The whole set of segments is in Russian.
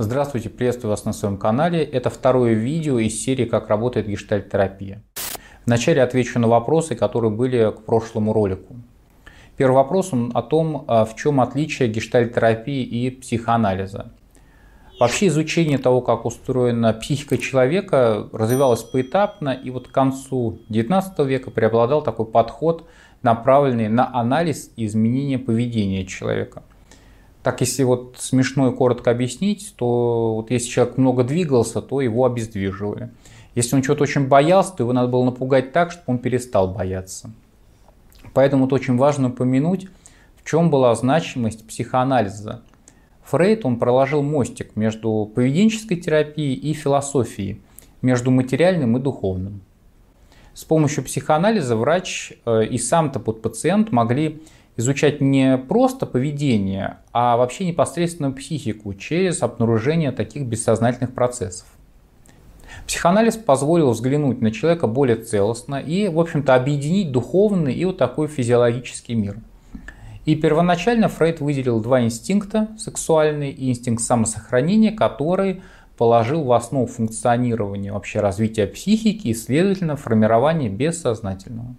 Здравствуйте, приветствую вас на своем канале. Это второе видео из серии «Как работает гештальт-терапия». Вначале отвечу на вопросы, которые были к прошлому ролику. Первый вопрос он о том, а, в чем отличие гештальт-терапии и психоанализа. Вообще изучение того, как устроена психика человека, развивалось поэтапно, и вот к концу XIX века преобладал такой подход, направленный на анализ и изменение поведения человека. Так, если вот смешно и коротко объяснить, то вот если человек много двигался, то его обездвиживали. Если он чего-то очень боялся, то его надо было напугать так, чтобы он перестал бояться. Поэтому вот очень важно упомянуть, в чем была значимость психоанализа. Фрейд, он проложил мостик между поведенческой терапией и философией, между материальным и духовным. С помощью психоанализа врач э, и сам-то под пациент могли изучать не просто поведение, а вообще непосредственно психику через обнаружение таких бессознательных процессов. Психоанализ позволил взглянуть на человека более целостно и, в общем-то, объединить духовный и вот такой физиологический мир. И первоначально Фрейд выделил два инстинкта, сексуальный и инстинкт самосохранения, который положил в основу функционирования вообще развития психики и, следовательно, формирования бессознательного.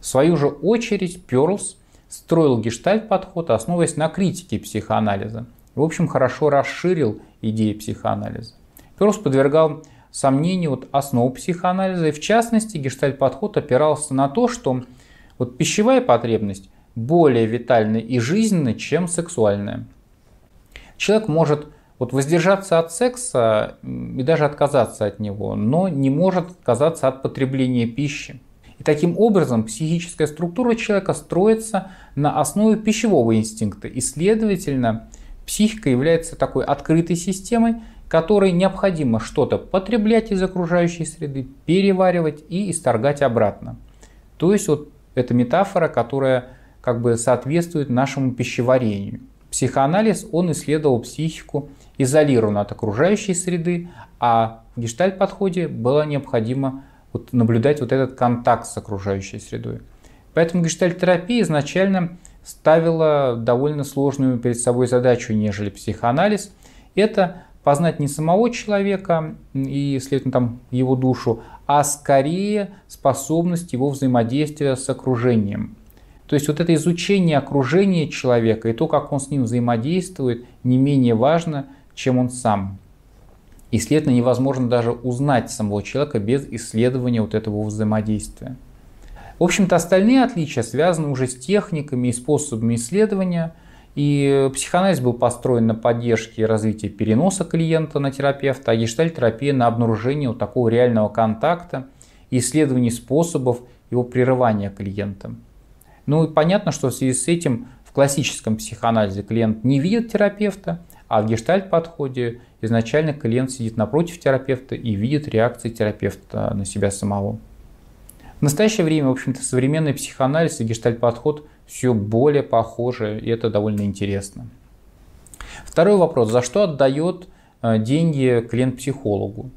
В свою же очередь Перлс строил гештальт-подход, основываясь на критике психоанализа. В общем, хорошо расширил идеи психоанализа. Перлс подвергал сомнению вот основу психоанализа, и в частности гештальт-подход опирался на то, что вот пищевая потребность более витальна и жизненна, чем сексуальная. Человек может вот воздержаться от секса и даже отказаться от него, но не может отказаться от потребления пищи. И таким образом психическая структура человека строится на основе пищевого инстинкта. И следовательно, психика является такой открытой системой, которой необходимо что-то потреблять из окружающей среды, переваривать и исторгать обратно. То есть вот это метафора, которая как бы соответствует нашему пищеварению. Психоанализ, он исследовал психику изолированно от окружающей среды, а в гештальт-подходе было необходимо вот наблюдать вот этот контакт с окружающей средой. Поэтому гештальт-терапия изначально ставила довольно сложную перед собой задачу, нежели психоанализ. Это познать не самого человека и, следовательно, там, его душу, а скорее способность его взаимодействия с окружением. То есть вот это изучение окружения человека и то, как он с ним взаимодействует, не менее важно, чем он сам. И, следовательно, невозможно даже узнать самого человека без исследования вот этого взаимодействия. В общем-то, остальные отличия связаны уже с техниками и способами исследования. И психоанализ был построен на поддержке и развитии переноса клиента на терапевта, а гештальт-терапия на обнаружении вот такого реального контакта и исследовании способов его прерывания клиента. Ну и понятно, что в связи с этим в классическом психоанализе клиент не видит терапевта, а в гештальт-подходе изначально клиент сидит напротив терапевта и видит реакции терапевта на себя самого. В настоящее время, в общем-то, современный психоанализ и гештальт-подход все более похожи, и это довольно интересно. Второй вопрос. За что отдает э, деньги клиент психологу?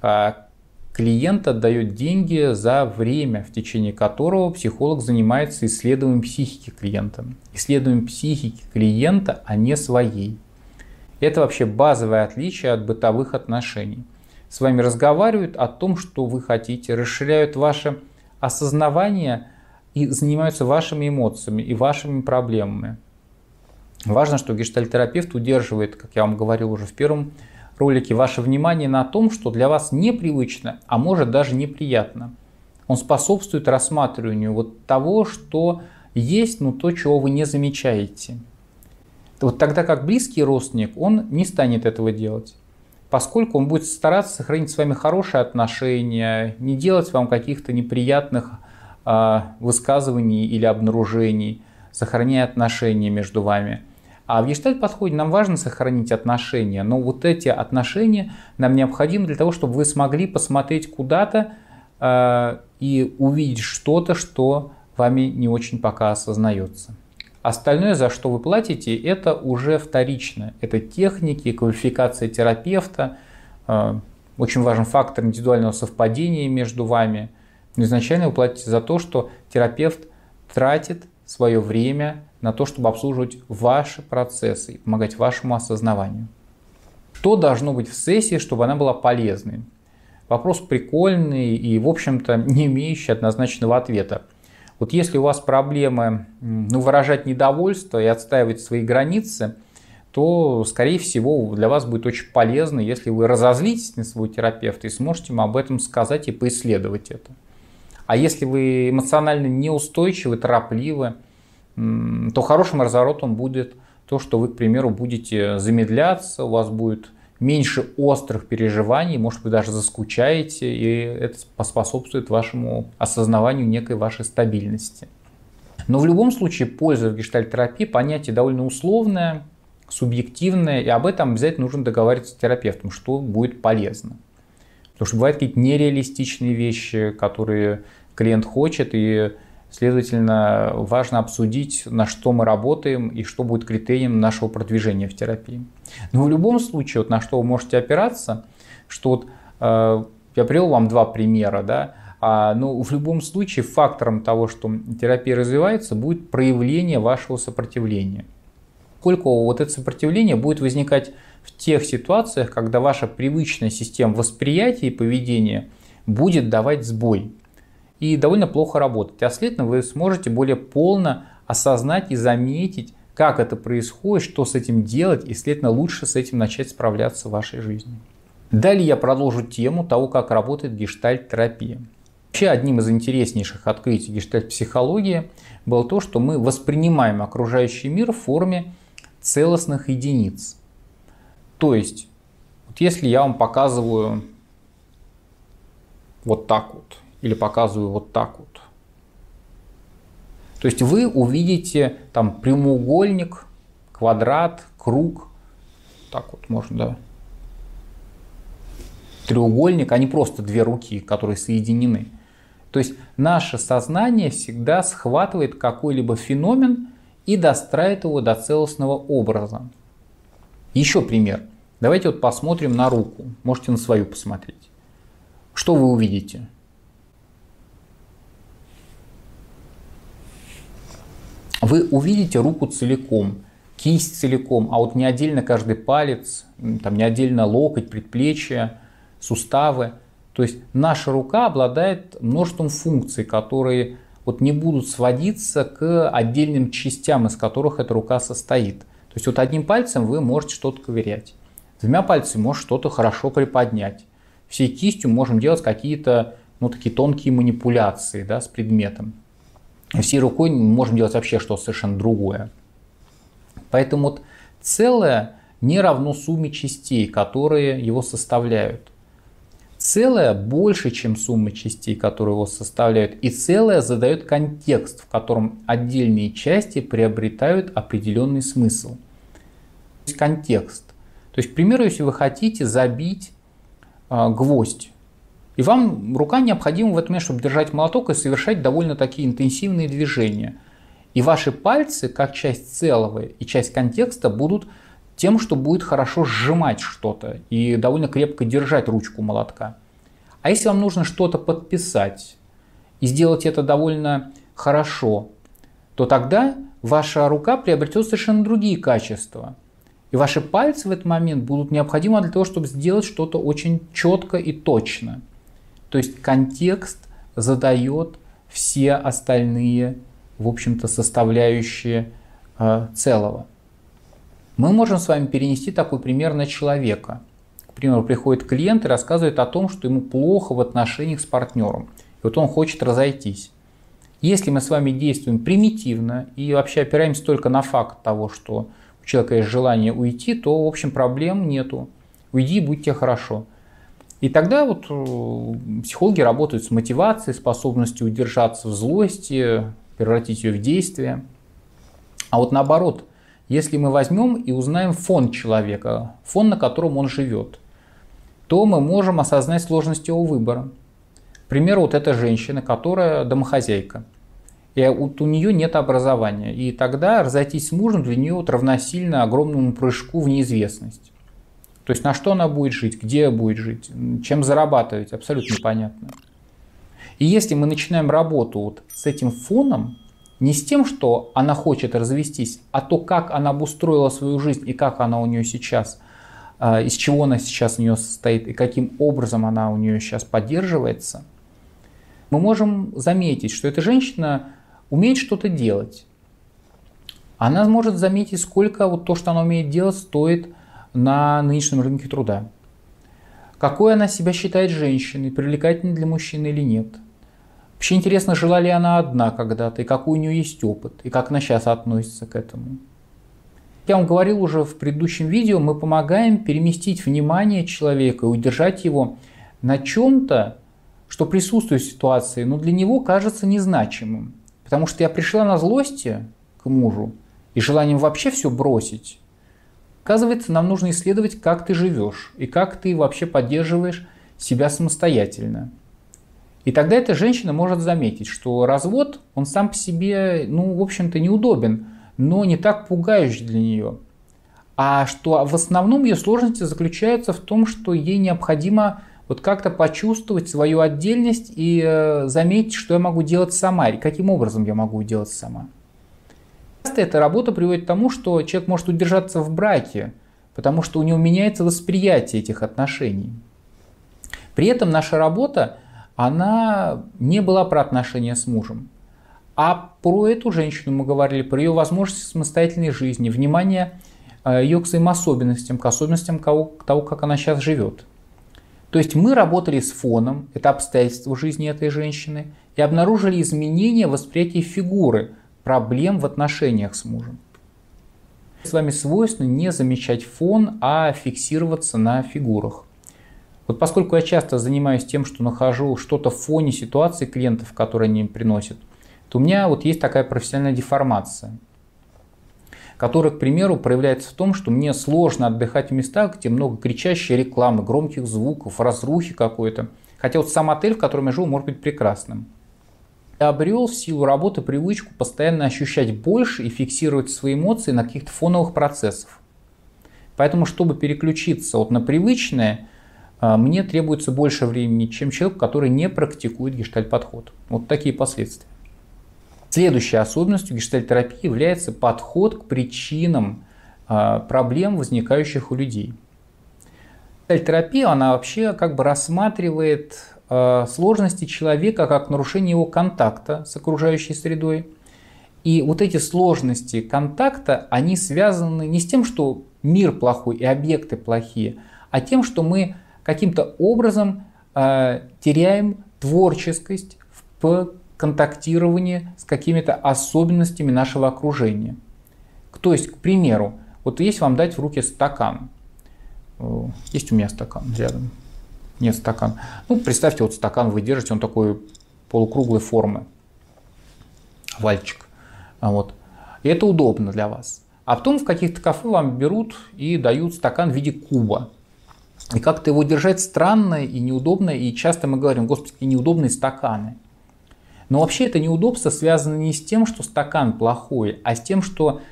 А, клиент отдает деньги за время, в течение которого психолог занимается исследованием психики клиента. Исследованием психики клиента, а не своей. Это вообще базовое отличие от бытовых отношений. С вами разговаривают о том, что вы хотите, расширяют ваше осознавание и занимаются вашими эмоциями и вашими проблемами. Важно, что гештальтерапевт удерживает, как я вам говорил уже в первом ролике, ваше внимание на том, что для вас непривычно, а может даже неприятно. Он способствует рассматриванию вот того, что есть, но то, чего вы не замечаете. Вот тогда как близкий родственник, он не станет этого делать, поскольку он будет стараться сохранить с вами хорошие отношения, не делать вам каких-то неприятных э, высказываний или обнаружений, сохраняя отношения между вами. А в гештальт-подходе нам важно сохранить отношения, но вот эти отношения нам необходимы для того, чтобы вы смогли посмотреть куда-то э, и увидеть что-то, что вами не очень пока осознается. Остальное, за что вы платите, это уже вторично. Это техники, квалификация терапевта, э, очень важен фактор индивидуального совпадения между вами. Но изначально вы платите за то, что терапевт тратит свое время на то, чтобы обслуживать ваши процессы и помогать вашему осознаванию. Что должно быть в сессии, чтобы она была полезной? Вопрос прикольный и, в общем-то, не имеющий однозначного ответа. Вот если у вас проблемы ну, выражать недовольство и отстаивать свои границы, то, скорее всего, для вас будет очень полезно, если вы разозлитесь на своего терапевта и сможете ему об этом сказать и поисследовать это. А если вы эмоционально неустойчивы, торопливы, то хорошим разворотом будет то, что вы, к примеру, будете замедляться, у вас будет меньше острых переживаний, может быть, даже заскучаете, и это поспособствует вашему осознаванию некой вашей стабильности. Но в любом случае польза в гештальтерапии понятие довольно условное, субъективное, и об этом обязательно нужно договариваться с терапевтом, что будет полезно. Потому что бывают какие-то нереалистичные вещи, которые клиент хочет, и Следовательно, важно обсудить, на что мы работаем и что будет критерием нашего продвижения в терапии. Но в любом случае, вот на что вы можете опираться, что вот, э, я привел вам два примера, да, а, но в любом случае фактором того, что терапия развивается, будет проявление вашего сопротивления. Сколько вот это сопротивление будет возникать в тех ситуациях, когда ваша привычная система восприятия и поведения будет давать сбой и довольно плохо работать. А следовательно, вы сможете более полно осознать и заметить, как это происходит, что с этим делать, и, следовательно, лучше с этим начать справляться в вашей жизни. Далее я продолжу тему того, как работает гештальт-терапия. Вообще одним из интереснейших открытий гештальт-психологии было то, что мы воспринимаем окружающий мир в форме целостных единиц. То есть, вот если я вам показываю вот так вот, или показываю вот так вот. То есть вы увидите там прямоугольник, квадрат, круг. Так вот можно, да. Треугольник, а не просто две руки, которые соединены. То есть наше сознание всегда схватывает какой-либо феномен и достраивает его до целостного образа. Еще пример. Давайте вот посмотрим на руку. Можете на свою посмотреть. Что вы увидите? Вы увидите руку целиком, кисть целиком, а вот не отдельно каждый палец, там не отдельно локоть, предплечье, суставы. То есть наша рука обладает множеством функций, которые вот не будут сводиться к отдельным частям, из которых эта рука состоит. То есть вот одним пальцем вы можете что-то ковырять, двумя пальцами можете что-то хорошо приподнять. Всей кистью можем делать какие-то ну, такие тонкие манипуляции да, с предметом всей рукой мы можем делать вообще что-то совершенно другое. Поэтому вот целое не равно сумме частей, которые его составляют. Целое больше, чем сумма частей, которые его составляют. И целое задает контекст, в котором отдельные части приобретают определенный смысл. То есть контекст. То есть, к примеру, если вы хотите забить э, гвоздь и вам рука необходима в этом момент, чтобы держать молоток и совершать довольно такие интенсивные движения. И ваши пальцы, как часть целого и часть контекста, будут тем, что будет хорошо сжимать что-то и довольно крепко держать ручку молотка. А если вам нужно что-то подписать и сделать это довольно хорошо, то тогда ваша рука приобретет совершенно другие качества. И ваши пальцы в этот момент будут необходимы для того, чтобы сделать что-то очень четко и точно. То есть контекст задает все остальные, в общем-то, составляющие э, целого. Мы можем с вами перенести такой пример на человека. К примеру, приходит клиент и рассказывает о том, что ему плохо в отношениях с партнером. И вот он хочет разойтись. Если мы с вами действуем примитивно и вообще опираемся только на факт того, что у человека есть желание уйти, то, в общем, проблем нету. Уйди будь тебе хорошо. И тогда вот э, психологи работают с мотивацией, способностью удержаться в злости, превратить ее в действие. А вот наоборот, если мы возьмем и узнаем фон человека, фон, на котором он живет, то мы можем осознать сложность его выбора. К примеру, вот эта женщина, которая домохозяйка. И вот у нее нет образования. И тогда разойтись с мужем для нее вот равносильно огромному прыжку в неизвестность. То есть на что она будет жить, где будет жить, чем зарабатывать, абсолютно непонятно. И если мы начинаем работу вот с этим фоном, не с тем, что она хочет развестись, а то, как она обустроила свою жизнь и как она у нее сейчас а, из чего она сейчас у нее состоит и каким образом она у нее сейчас поддерживается, мы можем заметить, что эта женщина умеет что-то делать. Она может заметить, сколько вот то, что она умеет делать, стоит на нынешнем рынке труда. Какой она себя считает женщиной, привлекательной для мужчины или нет. Вообще интересно, жила ли она одна когда-то, и какой у нее есть опыт, и как она сейчас относится к этому. Я вам говорил уже в предыдущем видео, мы помогаем переместить внимание человека и удержать его на чем-то, что присутствует в ситуации, но для него кажется незначимым. Потому что я пришла на злости к мужу и желанием вообще все бросить. Оказывается, нам нужно исследовать, как ты живешь и как ты вообще поддерживаешь себя самостоятельно. И тогда эта женщина может заметить, что развод, он сам по себе, ну, в общем-то, неудобен – но не так пугающий для нее. А что в основном ее сложности заключаются в том, что ей необходимо вот как-то почувствовать свою отдельность и э, заметить, что я могу делать сама, и каким образом я могу делать сама. Часто эта работа приводит к тому, что человек может удержаться в браке, потому что у него меняется восприятие этих отношений. При этом наша работа, она не была про отношения с мужем. А про эту женщину мы говорили, про ее возможности самостоятельной жизни, внимание э, ее к своим особенностям, к особенностям того, как она сейчас живет. То есть мы работали с фоном, это обстоятельства жизни этой женщины, и обнаружили изменения в восприятии фигуры, проблем в отношениях с мужем. С вами свойственно не замечать фон, а фиксироваться на фигурах. Вот поскольку я часто занимаюсь тем, что нахожу что-то в фоне ситуации клиентов, которые они приносят, то у меня вот есть такая профессиональная деформация, которая, к примеру, проявляется в том, что мне сложно отдыхать в местах, где много кричащей рекламы, громких звуков, разрухи какой-то. Хотя вот сам отель, в котором я живу, может быть прекрасным. Я обрел в силу работы привычку постоянно ощущать больше и фиксировать свои эмоции на каких-то фоновых процессах. Поэтому, чтобы переключиться вот на привычное, а, мне требуется больше времени, чем человек, который не практикует гештальт-подход. Вот такие последствия. Следующей особенностью гештальтерапии является подход к причинам а, проблем, возникающих у людей. Гештальтерапия, она вообще как бы рассматривает сложности человека как нарушение его контакта с окружающей средой. И вот эти сложности контакта, они связаны не с тем, что мир плохой и объекты плохие, а тем, что мы каким-то образом э, теряем творческость в контактирование с какими-то особенностями нашего окружения. То есть, к примеру, вот есть вам дать в руки стакан. Есть у меня стакан рядом. Нет стакан. Ну, представьте, вот стакан вы держите, он такой полукруглой формы. Вальчик. Вот. И это удобно для вас. А потом в каких-то кафе вам берут и дают стакан в виде куба. И как-то его держать странно и неудобно. И часто мы говорим, господи, какие неудобные стаканы. Но вообще это неудобство связано не с тем, что стакан плохой, а с тем, что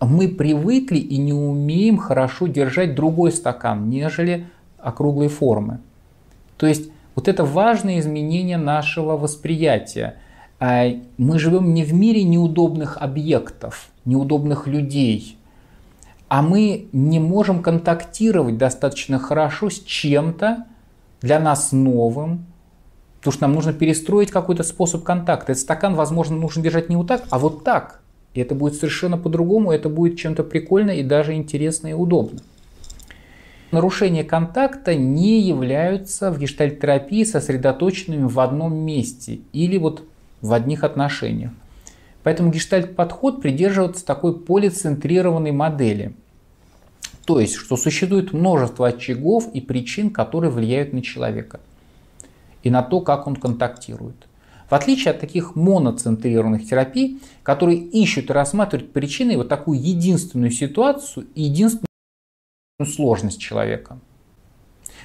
мы привыкли и не умеем хорошо держать другой стакан, нежели округлой формы. То есть вот это важное изменение нашего восприятия. А мы живем не в мире неудобных объектов, неудобных людей, а мы не можем контактировать достаточно хорошо с чем-то для нас новым, Потому что нам нужно перестроить какой-то способ контакта. Этот стакан, возможно, нужно держать не вот так, а вот так. И это будет совершенно по-другому, это будет чем-то прикольно и даже интересно и удобно. Нарушения контакта не являются в гештальтерапии сосредоточенными в одном месте или вот в одних отношениях. Поэтому гештальт-подход придерживается такой полицентрированной модели. То есть, что существует множество очагов и причин, которые влияют на человека – и на то, как он контактирует. В отличие от таких моноцентрированных терапий, которые ищут и рассматривают причиной вот такую единственную ситуацию и единственную сложность человека.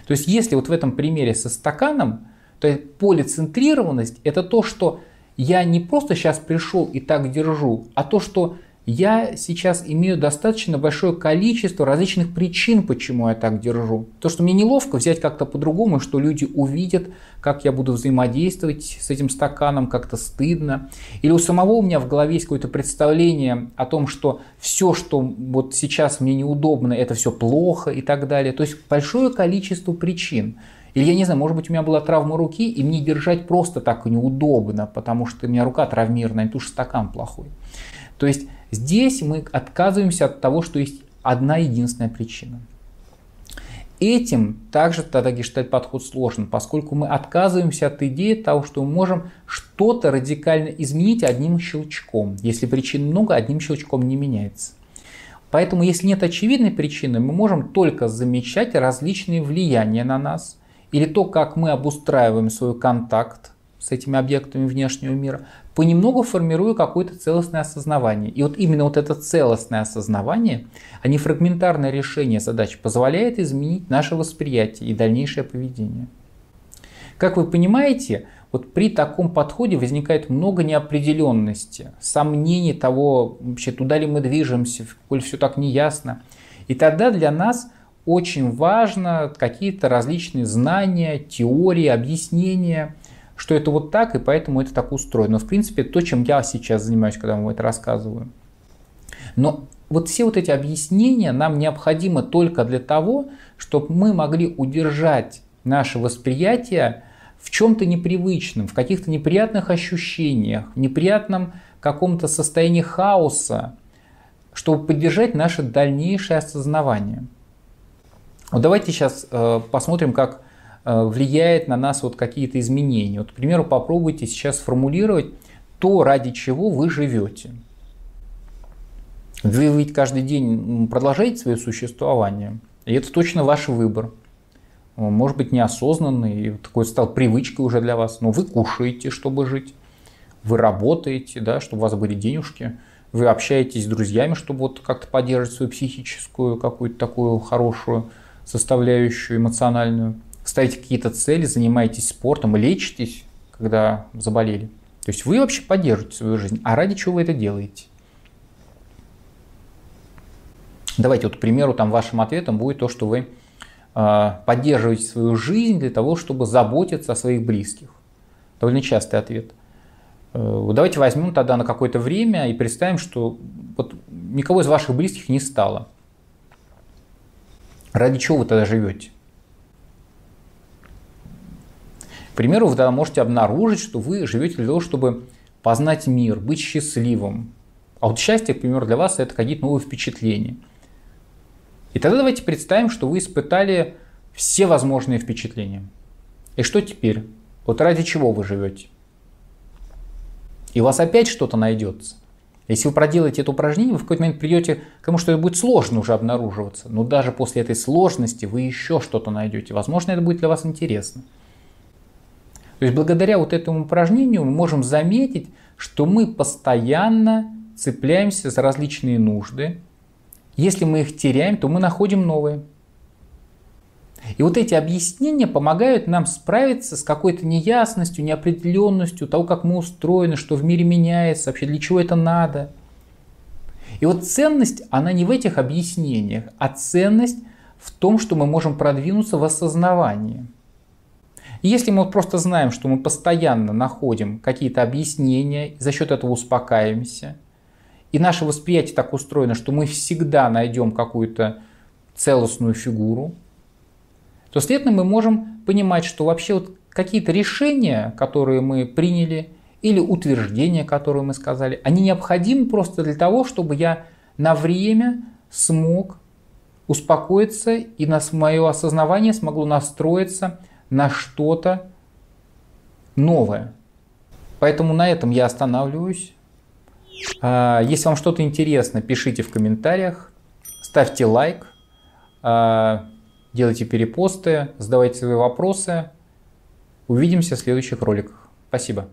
То есть если вот в этом примере со стаканом, то полицентрированность это то, что я не просто сейчас пришел и так держу, а то, что я сейчас имею достаточно большое количество различных причин, почему я так держу. То, что мне неловко взять как-то по-другому, что люди увидят, как я буду взаимодействовать с этим стаканом, как-то стыдно. Или у самого у меня в голове есть какое-то представление о том, что все, что вот сейчас мне неудобно, это все плохо и так далее. То есть большое количество причин. Или я не знаю, может быть, у меня была травма руки, и мне держать просто так неудобно, потому что у меня рука травмированная, то что стакан плохой. То есть Здесь мы отказываемся от того, что есть одна единственная причина. Этим также тогда гештальт подход сложен, поскольку мы отказываемся от идеи того, что мы можем что-то радикально изменить одним щелчком. Если причин много, одним щелчком не меняется. Поэтому, если нет очевидной причины, мы можем только замечать различные влияния на нас, или то, как мы обустраиваем свой контакт с этими объектами внешнего мира, понемногу формируя какое-то целостное осознавание. И вот именно вот это целостное осознавание, а не фрагментарное решение задач, позволяет изменить наше восприятие и дальнейшее поведение. Как вы понимаете, вот при таком подходе возникает много неопределенности, сомнений того, вообще туда ли мы движемся, коль все так неясно. И тогда для нас очень важно какие-то различные знания, теории, объяснения – что это вот так, и поэтому это так устроено. Но, в принципе, то, чем я сейчас занимаюсь, когда вам это рассказываю. Но вот все вот эти объяснения нам необходимы только для того, чтобы мы могли удержать наше восприятие в чем-то непривычном, в каких-то неприятных ощущениях, в неприятном каком-то состоянии хаоса, чтобы поддержать наше дальнейшее осознавание. Вот давайте сейчас э, посмотрим, как влияет на нас вот какие-то изменения. Вот, к примеру, попробуйте сейчас сформулировать то, ради чего вы живете. Вы ведь каждый день продолжаете свое существование, и это точно ваш выбор. Может быть, неосознанный, такой стал привычкой уже для вас, но вы кушаете, чтобы жить, вы работаете, да, чтобы у вас были денежки, вы общаетесь с друзьями, чтобы вот как-то поддерживать свою психическую какую-то такую хорошую составляющую эмоциональную ставите какие-то цели, занимаетесь спортом, лечитесь, когда заболели. То есть вы вообще поддерживаете свою жизнь. А ради чего вы это делаете? Давайте вот, к примеру, там вашим ответом будет то, что вы э, поддерживаете свою жизнь для того, чтобы заботиться о своих близких. Довольно частый ответ. Э, давайте возьмем тогда на какое-то время и представим, что вот никого из ваших близких не стало. Ради чего вы тогда живете? Примеру, вы тогда можете обнаружить, что вы живете для того, чтобы познать мир, быть счастливым. А вот счастье, к примеру, для вас это какие-то новые впечатления. И тогда давайте представим, что вы испытали все возможные впечатления. И что теперь? Вот ради чего вы живете? И у вас опять что-то найдется. Если вы проделаете это упражнение, вы в какой-то момент придете к тому, что это будет сложно уже обнаруживаться. Но даже после этой сложности вы еще что-то найдете. Возможно, это будет для вас интересно. То есть благодаря вот этому упражнению мы можем заметить, что мы постоянно цепляемся за различные нужды. Если мы их теряем, то мы находим новые. И вот эти объяснения помогают нам справиться с какой-то неясностью, неопределенностью того, как мы устроены, что в мире меняется, вообще для чего это надо. И вот ценность, она не в этих объяснениях, а ценность в том, что мы можем продвинуться в осознавании – если мы просто знаем, что мы постоянно находим какие-то объяснения, за счет этого успокаиваемся, и наше восприятие так устроено, что мы всегда найдем какую-то целостную фигуру, то, следовательно, мы можем понимать, что вообще вот какие-то решения, которые мы приняли, или утверждения, которые мы сказали, они необходимы просто для того, чтобы я на время смог успокоиться и на мое осознавание смогло настроиться на что-то новое. Поэтому на этом я останавливаюсь. А, если вам что-то интересно, пишите в комментариях, ставьте лайк, а, делайте перепосты, задавайте свои вопросы. Увидимся в следующих роликах. Спасибо.